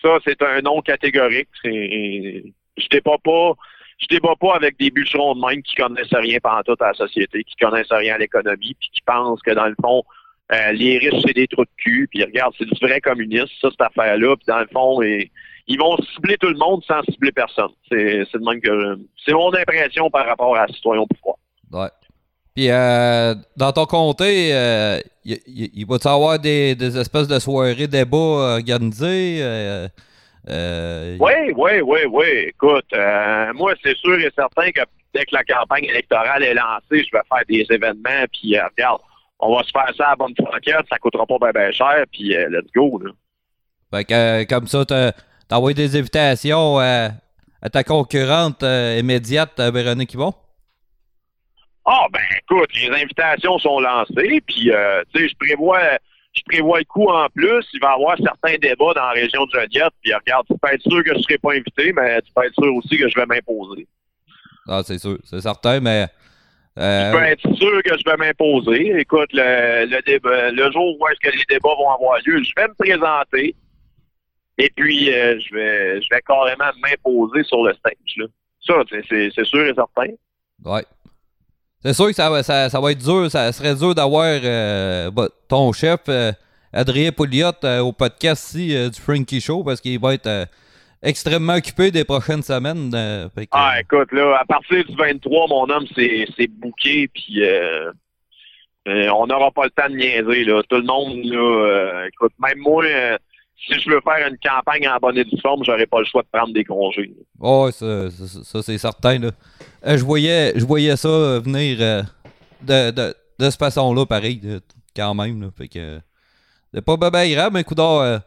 Ça, c'est un non catégorique. Je débat pas. Je débat pas avec des bûcherons de même qui connaissent rien tout à la société, qui connaissent rien à l'économie, puis qui pensent que dans le fond, euh, les riches, c'est des trous de cul. Puis regarde, c'est du vrai communiste, ça, cette affaire-là. Puis dans le fond, et- ils vont cibler tout le monde sans cibler personne. C'est mon impression par rapport à Citoyen pouvoir. Ouais. Puis, euh, dans ton comté, euh, il y, il va-tu avoir des, des espèces de soirées débats organisées? Euh, euh, Oui, oui, oui, oui. Écoute, euh, moi, c'est sûr et certain que dès que la campagne électorale est lancée, je vais faire des événements, puis regarde, on va se faire ça à bonne franquette, ça coûtera pas bien ben cher, puis euh, let's go, là. Fait que, euh, comme ça, t'as envoyé des invitations à, à ta concurrente euh, immédiate, euh, Véronique Yvon? Ah, ben écoute, les invitations sont lancées, puis, euh, tu sais, je prévois... Je prévois le coup en plus. Il va y avoir certains débats dans la région de Joliette. Puis regarde, tu peux être sûr que je ne serai pas invité, mais tu peux être sûr aussi que je vais m'imposer. Ah, c'est sûr, c'est certain, mais. Euh, Tu peux être sûr que je vais m'imposer. Écoute, le, le, débat- le jour où est-ce que les débats vont avoir lieu, je vais me présenter. Et puis, euh, je vais je vais carrément m'imposer sur le stage. Là. Ça, c'est- sûr et certain. Ouais. C'est sûr que ça, va- ça, ça va être dur, ça serait dur d'avoir euh, bah, ton chef, Adrien Pouliot, au podcast ici du Frankie Show parce qu'il va être extrêmement occupé des prochaines semaines. euh, que, Ah, écoute, là, à partir du 23, mon homme, c'est bouqué, puis euh, euh, on n'aura pas le temps de niaiser, là. Tout le monde, là, écoute, même moi, si je veux faire une campagne en bonne et due forme, j'aurais pas le choix de prendre des congés. Ouais, ça, ça- ça, c'est certain. Là. Je, voyais, je voyais ça venir de, de, de cette façon-là, pareil, quand même. Là. Fait que c'est pas ben grave, mais coudonc,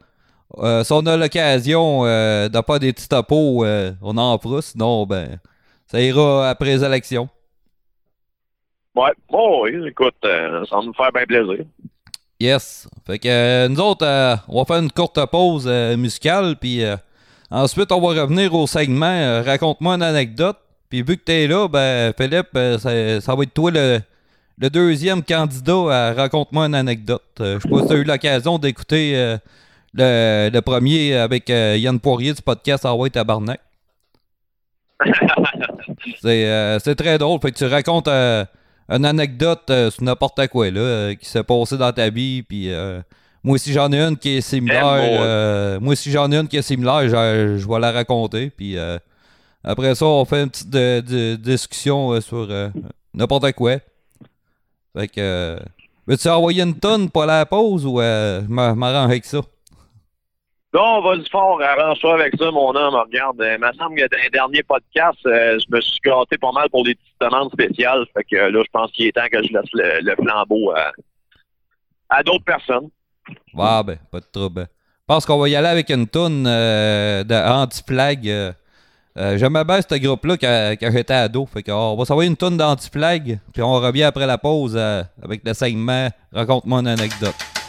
euh, si on a l'occasion euh, de faire des petits topos, euh, on en fera. Sinon, ben, ça ira après les élections. Ouais, bon, oui, écoute, euh, ça va nous faire bien plaisir. Yes. Fait que nous autres, on va faire une courte pause musicale, puis ensuite, on va revenir au segment Raconte-moi une anecdote. Puis vu que t'es là, ben, Philippe, ça, ça va être toi le, le deuxième candidat à Raconte-moi une anecdote. Je sais pas si t'as eu l'occasion d'écouter le, le premier avec euh, Yann Poirier du podcast Hawaii Tabarnak. [laughs] C'est euh, c'est très drôle. Fait que tu racontes euh, une anecdote sur n'importe quoi là, qui s'est passé dans ta vie. Puis moi aussi j'en ai une qui est similaire. J'aime, moi. aussi j'en ai une qui est similaire. Je, je vais la raconter. Puis après ça, on fait une petite de- de- discussion euh, sur euh, n'importe quoi. Fait que. euh, Veux-tu envoyer une tonne pour la pause ou je m'ar- m'arrange avec ça? Non, vas-y fort, arrange-toi avec ça, mon homme. Regarde, euh, il me semble que dans les derniers podcasts, euh, je me suis gâté pas mal pour des petites demandes spéciales. Fait que euh, là, je pense qu'il est temps que je laisse le, flambeau à, d'autres personnes. Ouais, ben, pas de trouble. Je pense qu'on va y aller avec une toune euh, de anti-flag. Euh, J'aimais bien ce groupe-là quand, quand j'étais ado. Fait qu'on va s'envoyer une toune d'anti-flag, puis on revient après la pause avec le segment Raconte-moi une anecdote.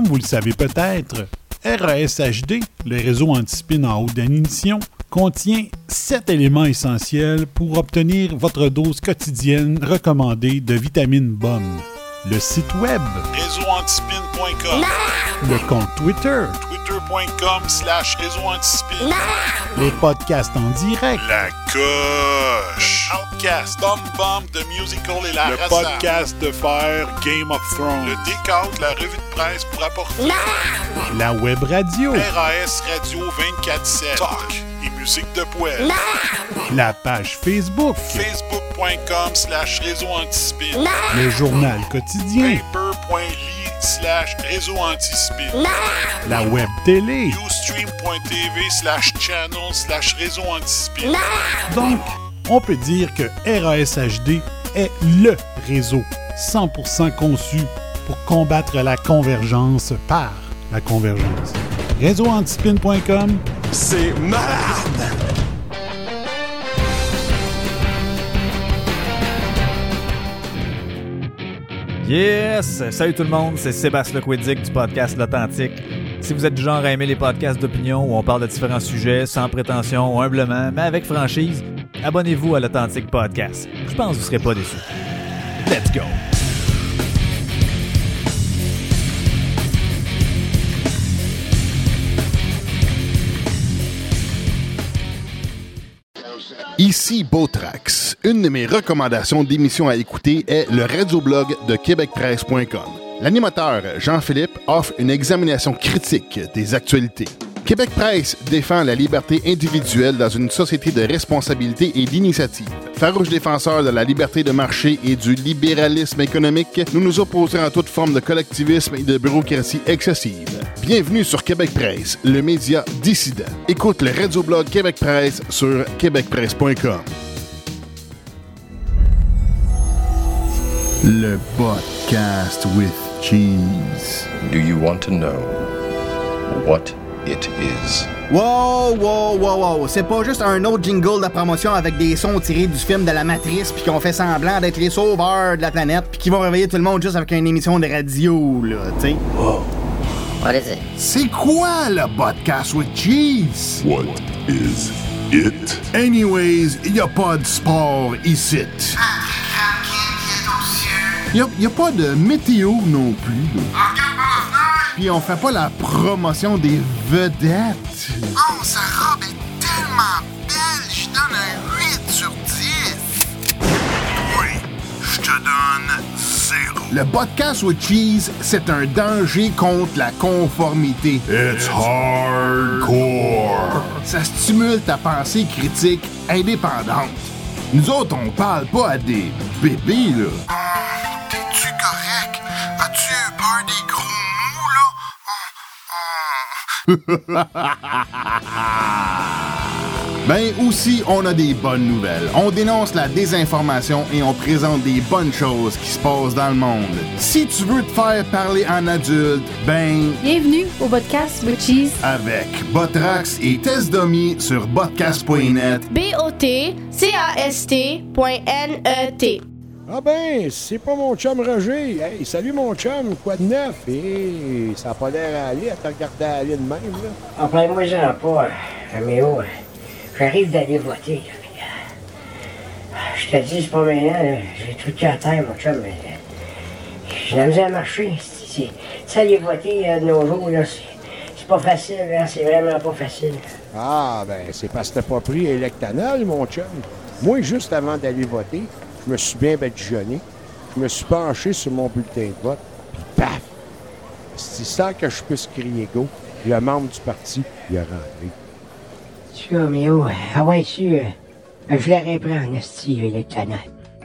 Comme vous le savez peut-être, RASHD, le réseau anti-spin en haute définition, contient 7 éléments essentiels pour obtenir votre dose quotidienne recommandée de vitamines bonnes. Le site web, réseauantispin.com, le compte Twitter, twitter.com slash réseauantispin, les podcasts en direct, la coche, Outcast, Bomb Bomb de Musical et la Le podcast de faire Game of Thrones. le décompte, la revue de presse pour apporter la web radio, RAS Radio 24-7, talk et musique de poêle, la page Facebook, facebook.com slash réseau antispin, le journal quotidien, paper.ly slash réseau antispin, la web télé. ustream.tv slash channel slash réseau antispin. Donc, on peut dire que RASHD est LE réseau 100% conçu pour combattre la convergence par la convergence. Réseauantispin.com, C'est malade! Yes! Salut tout le monde, c'est Sébastien Lequidic du podcast L'Authentique. Si vous êtes du genre à aimer les podcasts d'opinion où on parle de différents sujets sans prétention, humblement, mais avec franchise, abonnez-vous à l'Authentique Podcast. Je pense que vous serez pas déçus. Let's go! Ici Beautrax. Une de mes recommandations d'émission à écouter est le radioblog de québecpresse.com. L'animateur Jean-Philippe offre une examination critique des actualités. Québec Presse défend la liberté individuelle dans une société de responsabilité et d'initiative. Farouche défenseur de la liberté de marché et du libéralisme économique, nous nous opposons à toute forme de collectivisme et de bureaucratie excessive. Bienvenue sur Québec Presse, le média dissident. Écoute le radioblog Québec Presse sur québecpresse.com. Le podcast with cheese. Do you want to know what it is. Wow, wow, wow, wow. C'est pas juste un autre jingle de promotion avec des sons tirés du film de la Matrice puis qu'on fait semblant d'être les sauveurs de la planète puis qui vont réveiller tout le monde juste avec une émission de radio, là, tu sais. What is it? C'est quoi le podcast with cheese? What is it? Anyways, y a pas de sport ici. Y a, y a pas de météo non plus. Puis on fait pas la promotion des vedettes. Oh, sa robe est tellement belle, je donne un 8 sur 10. Oui, je te donne zéro. Le podcast with cheese, c'est un danger contre la conformité. It's hardcore. Ça stimule ta pensée critique indépendante. Nous autres, on parle pas à des bébés, là. [laughs] Ben aussi, on a des bonnes nouvelles. On dénonce la désinformation et on présente des bonnes choses qui se passent dans le monde. Si tu veux te faire parler en adulte, ben Bienvenue au podcast with Cheese. avec Botrax et Test Dummy sur botcast.net. B-O-T-C-A-S-T.N-E-T. Ah ben, c'est pas mon chum Roger. Hey, salut mon chum, quoi de neuf? Hé, ça a pas l'air à aller à te regarder aller de même, là. Enfin, moi, j'en pas, Roméo. J'arrive d'aller voter. là, euh, Je te dis, c'est pas maintenant, j'ai tout le à terre, mon chum. mais, euh, J'ai la misère à marcher. Ça, aller voter euh, de nos jours, là, c'est pas facile, hein, c'est vraiment pas facile. Ah, ben, c'est parce que t'as pas pris Electanol, mon chum. Moi, juste avant d'aller voter, je me suis bien badigeonné. Je me suis penché sur mon bulletin de vote, puis paf! C'est sans que je puisse crier go. Le membre du parti, il a rentré. Tu Roméo, euh, ah ouais, tu, euh, je la reprends en esti électoral.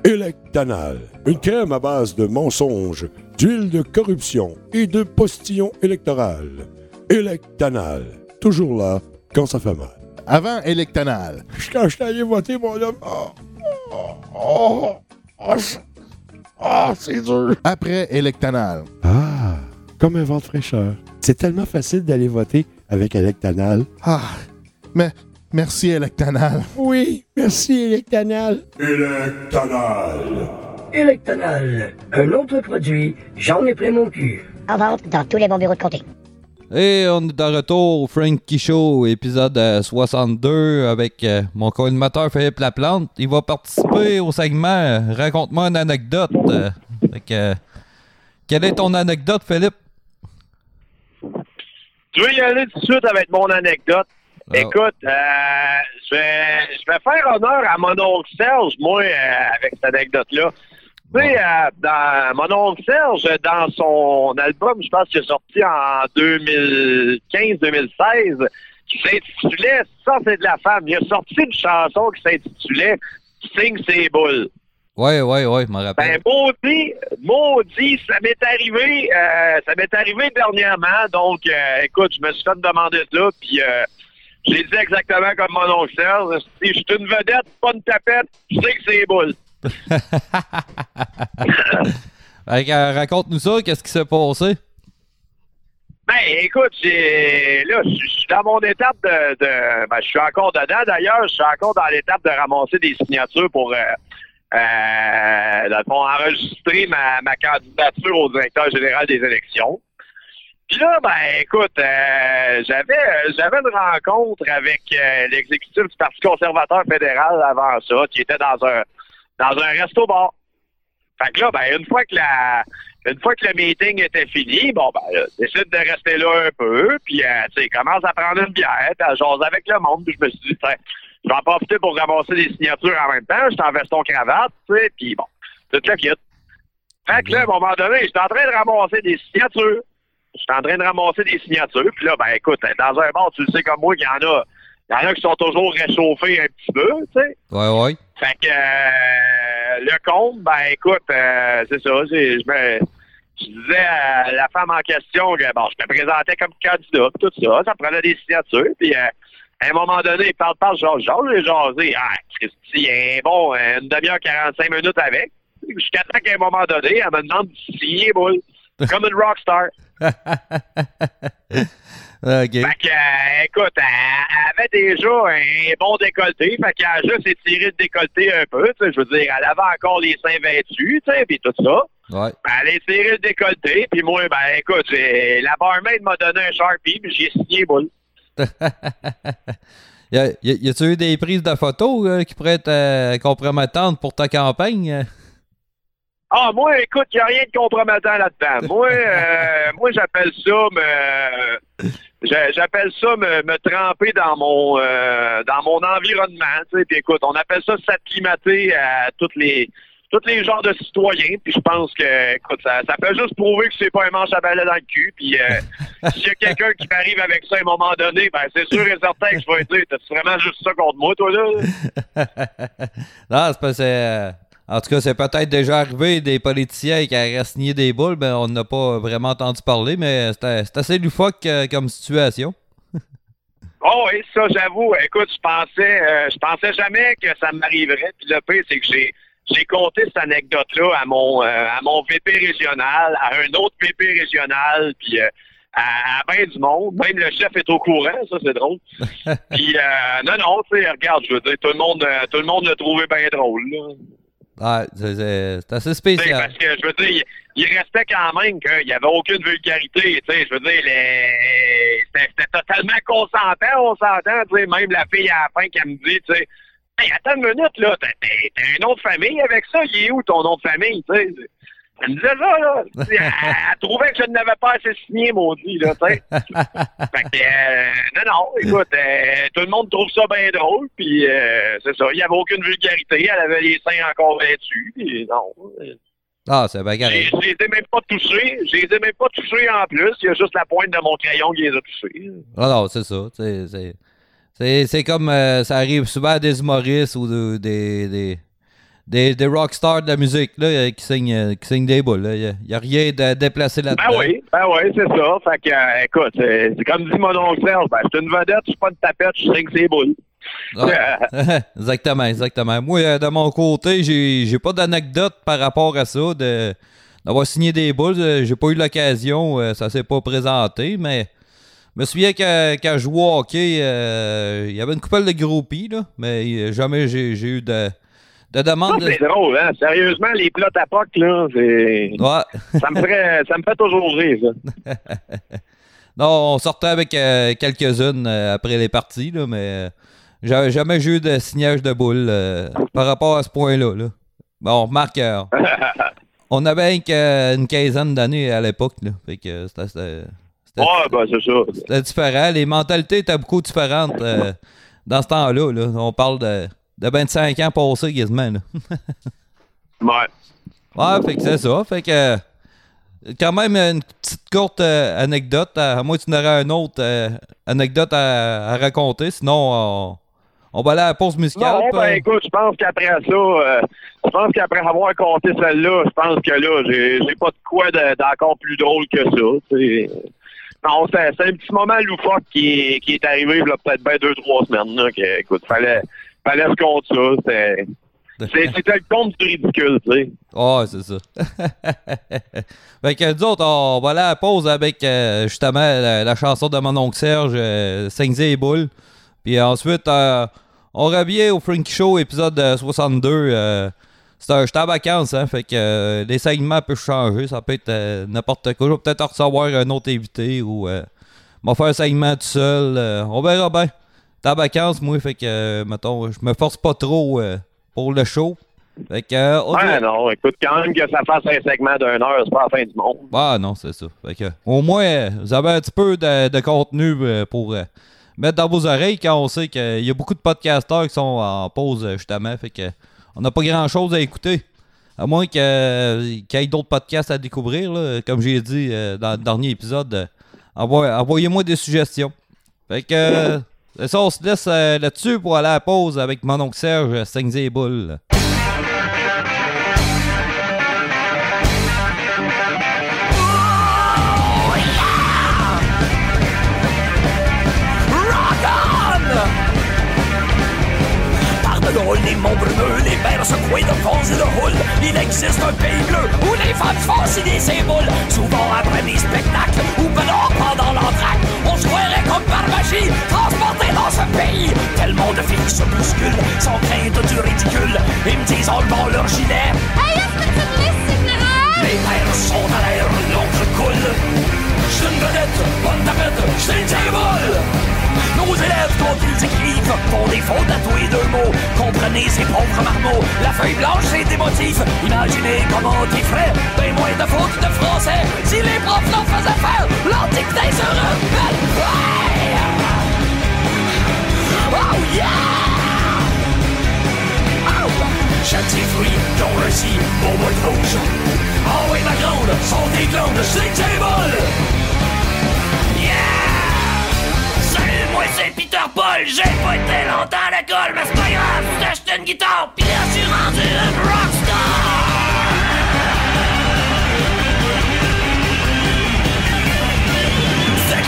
Electanal, une crème à base de mensonges, d'huile de corruption et de postillons électoral. Electanal, toujours là quand ça fait mal. Avant Electanal. Quand je suis allé voter, mon homme, oh, oh, oh, oh, c'est- ah, c'est dur. Après Electanal. Ah, comme un vent de fraîcheur. C'est tellement facile d'aller voter avec Electanal. Ah, mais merci Electanal. Oui, merci Electanal. Electanal. Electanal, un autre produit, j'en ai plein mon cul. En vente dans tous les bons bureaux de comté. Et on est de retour au Frankie Show, épisode euh, 62, avec euh, mon co-animateur Philippe Laplante. Il va participer au segment euh, Raconte-moi une anecdote. Euh, euh, quelle est ton anecdote, Philippe? Tu veux y aller tout de suite avec mon anecdote? Ah. Écoute, euh, je, vais, je vais faire honneur à mon oncle Serge, moi, euh, avec cette anecdote-là. Tu sais, euh, dans mon oncle Serge, dans son album, je pense qu'il est sorti en 2015-2016, qui s'intitulait Ça, c'est de la femme. Il a sorti une chanson qui s'intitulait Signe ses boules. Ouais, ouais, ouais, je me rappelle. Ben, maudit, maudit, ça m'est arrivé, euh, ça m'est arrivé dernièrement, donc, euh, écoute, je me suis fait demander ça, puis euh, j'ai dit exactement comme mon oncle Serge, si je suis une vedette, pas une tapette, je sais que c'est les boules. [laughs] Euh, Raconte-nous ça, qu'est-ce qui s'est passé? Ben, écoute, là, je suis dans mon étape de, ben, je suis encore dedans, d'ailleurs, je suis encore dans l'étape de ramasser des signatures pour, euh, euh, enregistrer ma, ma candidature au directeur général des élections. Puis là, ben, écoute, euh, j'avais, euh, j'avais une rencontre avec l'exécutif du Parti conservateur fédéral avant ça, qui était dans un, dans un resto-bar. Fait que là, ben, une fois que la, une fois que le meeting était fini, bon, ben, là, décide de rester là un peu, puis, euh, tu sais, commence à prendre une bière, à jaser avec le monde, puis je me suis dit, je vais en profiter pour ramasser des signatures en même temps, j'étais en veston cravate, tu sais, puis bon, tout le kit. Fait que là, à un moment donné, j'étais en train de ramasser des signatures. J'étais en train de ramasser des signatures, puis là, ben, écoute, dans un bar, tu le sais comme moi, qu'il y en a, il y en a qui sont toujours réchauffés un petit peu, tu sais. Ouais, ouais. Fait que euh, le compte, ben écoute, euh, c'est ça. Je, je disais à la femme en question que bon, je me présentais comme candidat, pis tout ça, ça prenait des signatures, puis euh, à un moment donné, il parle, parle, genre, genre, j'ai jasé. Ah, Christy, bon, une demi-heure, 45 minutes avec. Jusqu'à temps qu'à un moment donné, elle me demande de signer, boule. Comme une rockstar. [laughs] OK. Fait que, euh, écoute, elle, avait déjà un bon décolleté. Fait qu'elle a juste étiré le décolleté un peu. Tu sais, je veux dire, elle avait encore les seins vêtus, tu sais, puis tout ça. Ouais. Ben, elle a étiré le décolleté. Puis moi, ben, écoute, la barmaid m'a donné un Sharpie, puis j'ai signé boule. [laughs] y a-tu eu des prises de photos euh, qui pourraient être euh, compromettantes pour ta campagne? Ah, moi, écoute, il n'y a rien de compromettant là-dedans. Moi, euh, [laughs] moi j'appelle ça me. j'a- J'appelle ça me, me tremper dans mon euh, dans mon environnement. Tu sais. Puis écoute, on appelle ça s'acclimater à toutes les tous les genres de citoyens. Puis je pense que, écoute, ça, ça fait juste prouver que c'est pas un manche à balai dans le cul. Puis euh, [laughs] s'il y a quelqu'un qui m'arrive avec ça à un moment donné, ben c'est sûr et certain que je vais dire, t'as vraiment juste ça contre moi, toi là? [laughs] non, c'est pas. c'est, euh, en tout cas, c'est peut-être déjà arrivé des politiciens qui auraient signé des boules, ben on n'a pas vraiment entendu parler, mais c'est assez loufoque euh, comme situation. [laughs] Oh oui, ça j'avoue. Écoute, je pensais euh, je pensais jamais que ça m'arriverait. Puis le pire, c'est que j'ai j'ai compté cette anecdote-là à mon euh, à mon VP régional, à un autre VP régional, puis euh, à, à bien du monde. Même le chef est au courant, ça c'est drôle. [laughs] Puis euh, non, non, tu sais, regarde, je veux dire, tout le monde tout le monde l'a trouvé bien drôle. Là. Ouais, c'est- c'est assez spécial. Parce que je veux dire, il, restait quand même qu'il n'y avait aucune vulgarité. Je veux dire, c'était totalement consentant, on s'entend. Même la fille à la fin qui me dit, tu sais, hey, attends une minute, là, t'as t'as- t'as un nom de famille avec ça, il est où ton nom de famille? [laughs] Elle me disait ça, là. Elle, trouvait que je n'avais pas assez signé, maudit, là, tu sais. [laughs] Fait que, euh, non, non, écoute, euh, tout le monde trouve ça bien drôle, puis euh, c'est ça, il n'y avait aucune vulgarité, elle avait les seins encore vêtus, puis non. Ah, c'est carré. Je les ai même pas touchés, je les ai même pas touchés en plus, il y a juste la pointe de mon crayon qui les a touchés. Ah non, c'est ça. C'est comme euh, ça arrive souvent à des humoristes ou de- des, des, des, des rockstars de la musique là, euh, qui, signent, euh, qui signent des boules. Il n'y a, rien de déplacé là-dedans. Ben oui, ben oui, c'est ça. Fait que, euh, écoute, c'est comme dit mon oncle Serge, ben, je suis une vedette, je suis pas une tapette, je signe ses boules. Ah. [laughs] exactement, exactement. Moi, de mon côté, j'ai j'ai pas d'anecdote par rapport à ça, de d'avoir signé des boules. J'ai pas eu l'occasion, ça s'est pas présenté, mais je me souviens que quand je jouais au hockey, euh, il y avait une couple de groupies, là, mais jamais j'ai j'ai eu de, de demande. de- c'est drôle, hein? Sérieusement, les plots à POC, là, c'est. Ouais. Ça me ferait, ça me fait toujours rire, ça. [laughs] Non, on sortait avec euh, quelques-unes euh, après les parties, là, mais euh, j'avais jamais eu de signage de boule par rapport à ce point-là. Là. Bon, on remarque, [laughs] on avait qu'une quinzaine d'années à l'époque, là. Fait que c'était- c'était Ouais, ben, c'est ça. c'était différent. Les mentalités étaient beaucoup différentes euh, dans ce temps-là. Là. On parle de, de 25 ans passés quasiment. Là. [laughs] Ouais. Ouais, fait que c'est ça. Fait que quand même une petite courte euh, anecdote. À, à moins que tu n'aurais une autre euh, anecdote à, à raconter. Sinon, on, on va aller à la pause musicale. Non, ben écoute, je pense qu'après ça, euh, je pense qu'après avoir compté celle-là, je pense que là, j'ai pas de quoi de- d'encore plus drôle que ça. Non, c'est un petit moment loufoque qui est, qui est arrivé il y a peut-être bien deux, trois semaines. Là, que, écoute, fallait, fallait se compte ça. C'était c'est- c'était le compte du ridicule, tu sais. Ouais, c'est ça. [laughs] fait que nous autres, on va aller à la pause avec euh, justement la, la chanson de mon oncle Serge, euh, Saignez et Boules. Puis ensuite, euh, on revient au Frankie Show, épisode euh, 62. Euh, c'est un- J'étais en vacances, hein, fait que euh, les segments peuvent changer. Ça peut être euh, n'importe quoi. Je vais peut-être recevoir un autre invité ou euh, m'en faire un segment tout seul. euh, on verra bien. Vacances, moi, fait que, euh, mettons, je me force pas trop euh, pour le show. Fait que, euh, dirait- non, écoute, quand même que ça fasse un segment d'une heure, c'est pas la fin du monde. ah non, c'est ça. Fait que, au moins, vous avez un petit peu de, de contenu pour mettre dans vos oreilles quand on sait qu'il y a beaucoup de podcasteurs qui sont en pause, justement. Fait que on n'a pas grand-chose à écouter. À moins qu'il y ait d'autres podcasts à découvrir. là. Comme j'ai dit dans le dernier épisode, envoyez-moi des suggestions. Fait que, c'est ça, on se laisse euh, là-dessus pour aller à la pause avec mon oncle Serge, Saignez et Boules. Les monts les secouées de fonds et de houle, il existe un pays bleu où les femmes font des symboles. Souvent après des spectacles ou pendant pendant l'entraque, on se croirait comme par magie, transporté dans ce pays. Tellement de filles se bousculent, sans crainte du ridicule. Ils me disent en levant leur gilet. Hey, est-ce que tu me? Les mères sont à l'air, l'encre coule. J'suis une vedette, bonne tapette, j'suis une table. Nos élèves, quand ils écrivent, font des fautes à tous les deux mots. Comprenez ces pauvres marmots, la feuille blanche c'est des motifs. Imaginez comment ils feraient, ben moins de fautes de français. Si les profs leur faisaient faire, l'antiquité se rebelle. Ouais! Oh yeah! Châtier fruits, dont le si, bon rouge. Oh oui, ma grande, sont des glandes, c'est que c'est Peter Paul, j'ai pas été longtemps à l'école, mais c'est pas grave, j'ai acheté une guitare, pis là je suis rendu un rockstar! C'est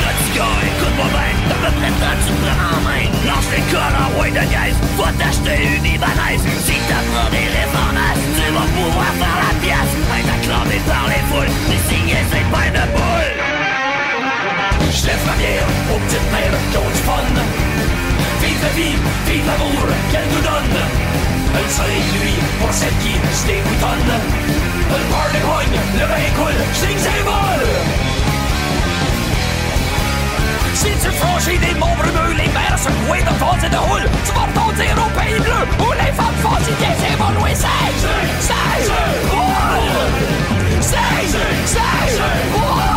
écoute-moi bien, à peu près temps tu prends en main. Lance l'école en way de guise, va t'acheter une Ibanaise. Si t'apprends des réformations, tu vas pouvoir faire la pièce. Être acclamé par les foules, et signer ses pains de boule. J'lève ma bière aux petites mères qui ont du fun. Vive la vie, vive l'amour qu'elle nous donne. Le soleil lui pour celle qui se déboutonne. Le party pogne, le vin coule, vol. Si tu franchis des monts brumeux, les mers secouées de vents et de houle, tu vas au pays bleu où les femmes fatiguées évoluent. C'est, c'est, roule. C'est, c'est, roule. Tic-lic-lic.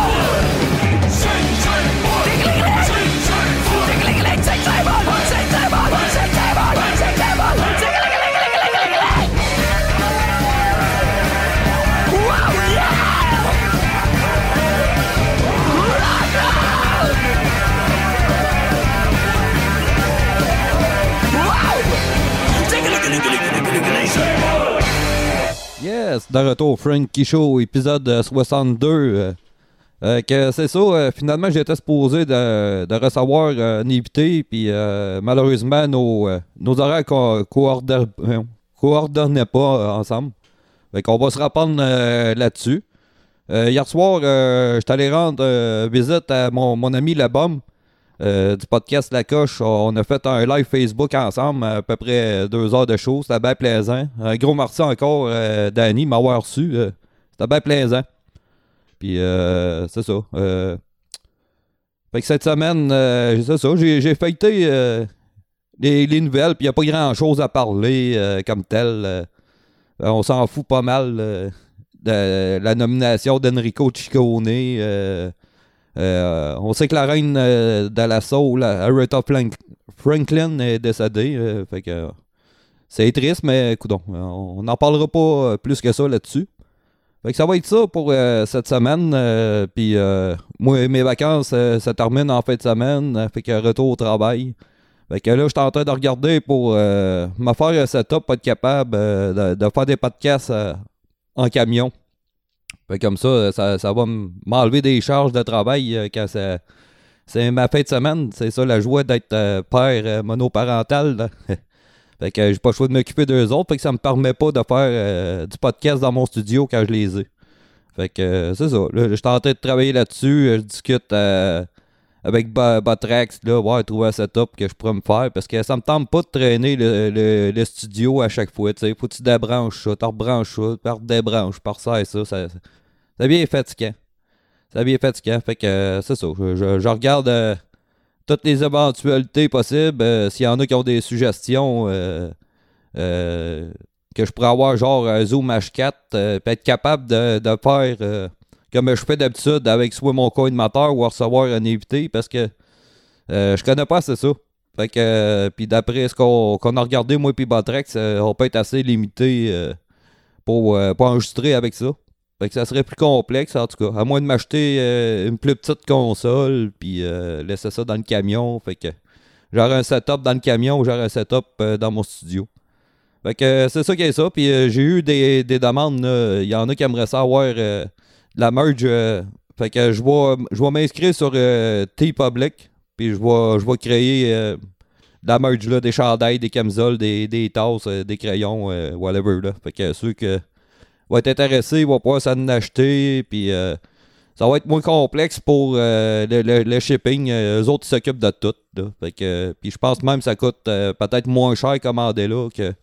Yes, de retour, Frankie Show, épisode euh, 62. euh, euh, que c'est ça, euh, finalement, j'étais supposé de, de recevoir euh, un invité, puis euh, malheureusement, nos, euh, nos horaires co- coordonnaient euh, pas euh, ensemble. Fait qu'on va se reprendre euh, là-dessus. Euh, hier soir, euh, j'étais allé rendre euh, visite à mon, mon ami Le Bum euh, du podcast La Coche. On a fait un live Facebook ensemble, à peu près deux heures de show. C'était bien plaisant. Un gros merci encore, euh, Danny, m'avoir reçu. euh, C'était bien plaisant. Puis, c'est ça. Fait que cette semaine, c'est ça, j'ai, feuilleté les, les nouvelles, puis il n'y a pas grand-chose à parler comme tel. on s'en fout pas mal de la nomination d'Enrico Ciccone. Euh, on sait que la reine euh, de la soul, Aretha Frank- Franklin, est décédée. euh, fait que c'est triste, mais écoute, on n'en parlera pas euh, plus que ça là-dessus. Fait que ça va être ça pour cette semaine. Puis moi, mes vacances se terminent en fin de semaine. fait que retour au travail. Fait que là, je suis en train de regarder pour me faire un setup, pas être capable de, de faire des podcasts en camion. Fait comme ça, ça, ça va m'enlever des charges de travail euh, quand c'est, c'est ma fin de semaine. C'est ça la joie d'être euh, père euh, monoparental. là. [laughs] fait que j'ai pas le choix de m'occuper d'eux autres. Fait que ça me permet pas de faire euh, du podcast dans mon studio quand je les ai. Fait que euh, c'est ça. Je suis en train de travailler là-dessus. euh, Je discute euh, avec Ba- Batrax, là, ouais, trouver un setup que je pourrais me faire. Parce que ça me tente pas de traîner le, le- le studio à chaque fois. Tu sais, faut que tu débranches ça, tu rebranches ça, tu redébranches, par ça et ça. Ça, ça devient fatigant. Ça devient fatigant. Fait que euh, c'est ça. Je, je- regarde euh, toutes les éventualités possibles. euh, S'il y en a qui ont des suggestions que je pourrais avoir, genre un Zoom H4, euh, puis être capable de, faire comme je fais d'habitude avec soit mon coordinateur ou recevoir un invité parce que je connais pas assez ça. Fait que, puis d'après ce qu'on a regardé, moi et Botrex, euh, on peut être assez limité pour, pour enregistrer avec ça. Fait que ça serait plus complexe en tout cas. À moins de m'acheter euh, une plus petite console puis euh, laisser ça dans le camion. Fait que j'aurai un setup dans le camion ou j'aurai un setup euh, dans mon studio. Fait que c'est ça qui est ça. Puis j'ai eu des, des demandes. Il y en a qui aimeraient ça avoir euh, de la merge. fait que je vais, je m'inscrire sur T-Public. Puis je vais, je créer de la merge là, des chandails, des camisoles, des, des tasses, des crayons, whatever. Là. Fait que qui vont être intéressés vont pouvoir s'en acheter. Puis euh, ça va être moins complexe pour euh, le, le- le shipping. Euh, eux autres, ils s'occupent de tout. Fait que, puis je pense même que ça coûte peut-être moins cher commander là que,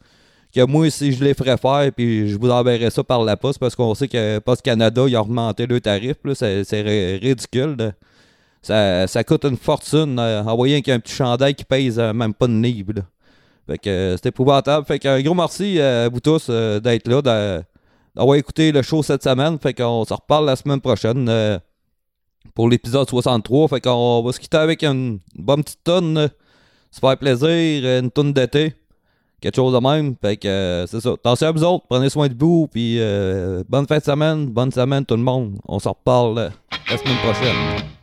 que moi si je les ferais faire. Puis je vous enverrai ça par la poste parce qu'on sait que Post Canada, ils ont augmenté le tarif. C'est c'est ri- ridicule. Ça, ça coûte une fortune. euh, envoyer un petit chandail qui pèse même pas une livre. Fait que c'est épouvantable. Fait que un gros merci à vous tous d'être là, d'avoir écouté le show cette semaine. Fait qu'on se reparle la semaine prochaine euh, pour l'épisode 63. Fait qu'on va se quitter avec une bonne petite tonne. là. Se faire plaisir, euh, une tonne d'été. Quelque chose de même. Fait que euh, c'est ça. Attention à vous autres, prenez soin de vous. Puis euh, bonne fin de semaine, bonne semaine tout le monde. On se reparle euh, la semaine prochaine.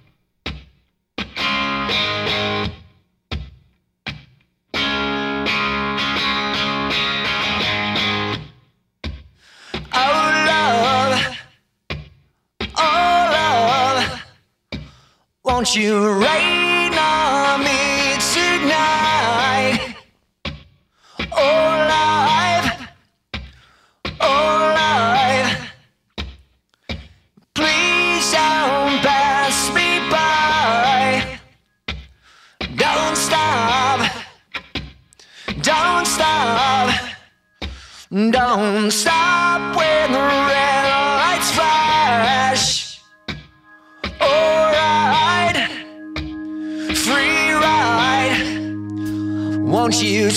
Won't you rain on me tonight? Oh life, oh life, please don't pass me by. Don't stop, don't stop. Don't stop you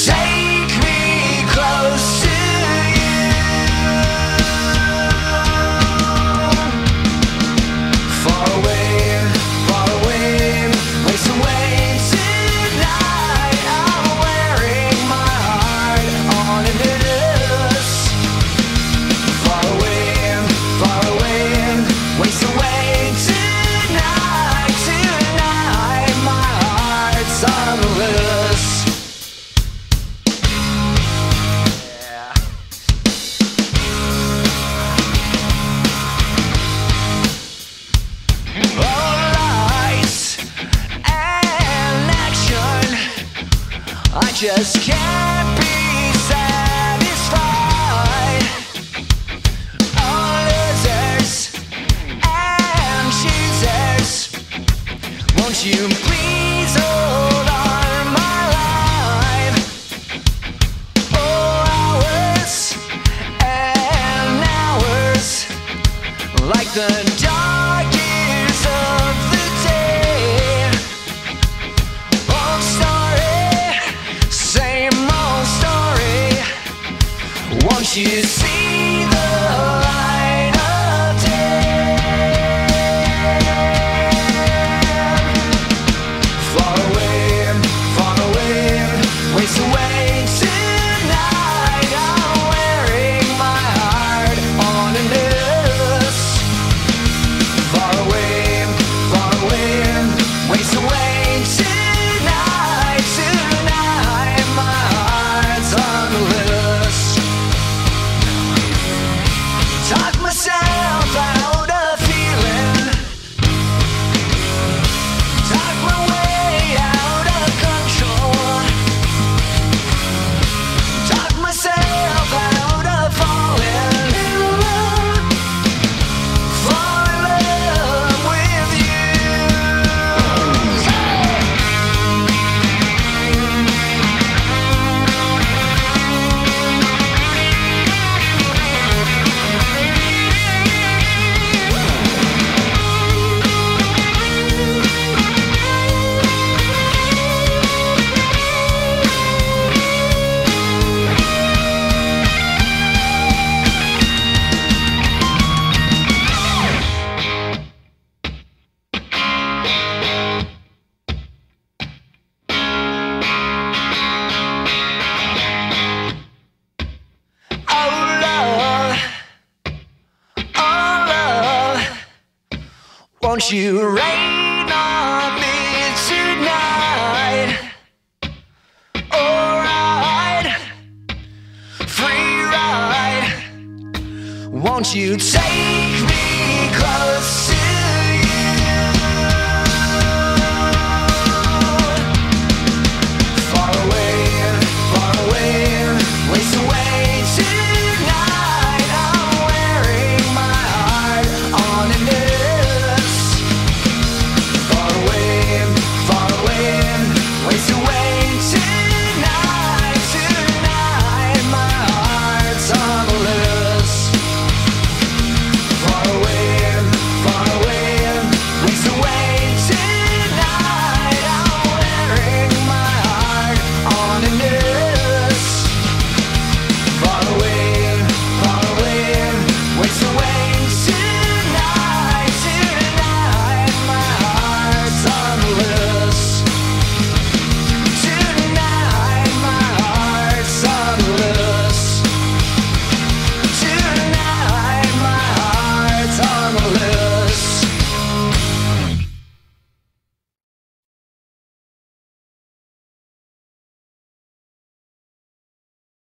you rain on me tonight? Alright, free ride. Won't you take